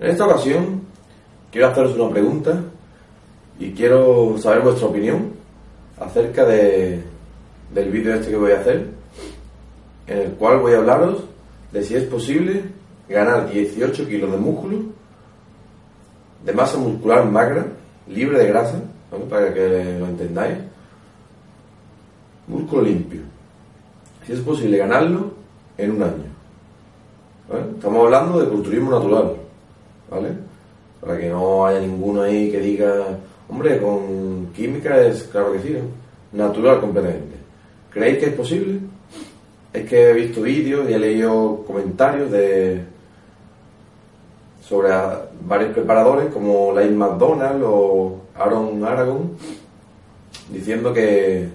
En esta ocasión quiero haceros una pregunta y quiero saber vuestra opinión acerca de, del vídeo este que voy a hacer, en el cual voy a hablaros de si es posible ganar 18 kilos de músculo, de masa muscular magra, libre de grasa, ¿vale? para que lo entendáis, músculo limpio. Si es posible ganarlo en un año. Estamos hablando de culturismo natural, ¿vale? Para que no haya ninguno ahí que diga, hombre, con química es claro que sí, ¿no? natural completamente. ¿Creéis que es posible? Es que he visto vídeos y he leído comentarios de sobre varios preparadores como Lane McDonald o Aaron Aragon diciendo que,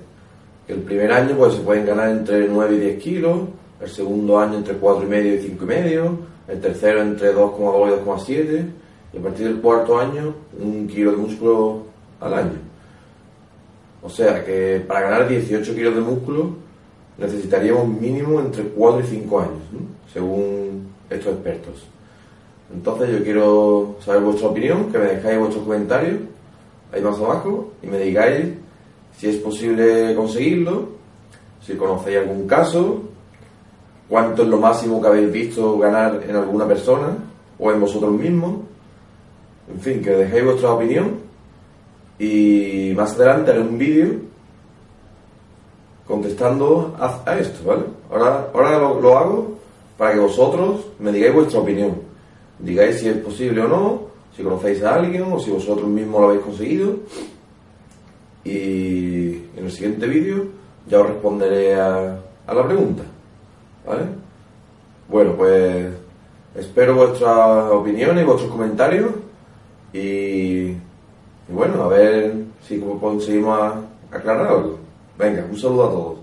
que, el primer año pues se pueden ganar entre 9 y 10 kilos, el segundo año entre 4 y medio y 5 y medio, el tercero entre 2,2 y 2,7 y a partir del cuarto año un kilo de músculo al año. O sea que para ganar 18 kilos de músculo necesitaríamos mínimo entre 4 y 5 años, según estos expertos. Entonces yo quiero saber vuestra opinión, que me dejáis vuestros comentarios ahí más abajo y me digáis si es posible conseguirlo, si conocéis algún caso, cuánto es lo máximo que habéis visto ganar en alguna persona o en vosotros mismos. En fin, que dejéis vuestra opinión y más adelante haré un vídeo contestando a, esto, ¿vale? Ahora, ahora lo, hago para que vosotros me digáis vuestra opinión. Digáis si es posible o no, si conocéis a alguien o si vosotros mismos lo habéis conseguido. Y en el siguiente vídeo ya os responderé a la pregunta. ¿Vale? Bueno, pues espero vuestras opiniones y vuestros comentarios. Y, y bueno, a ver si conseguimos aclarar. Venga, un saludo a todos.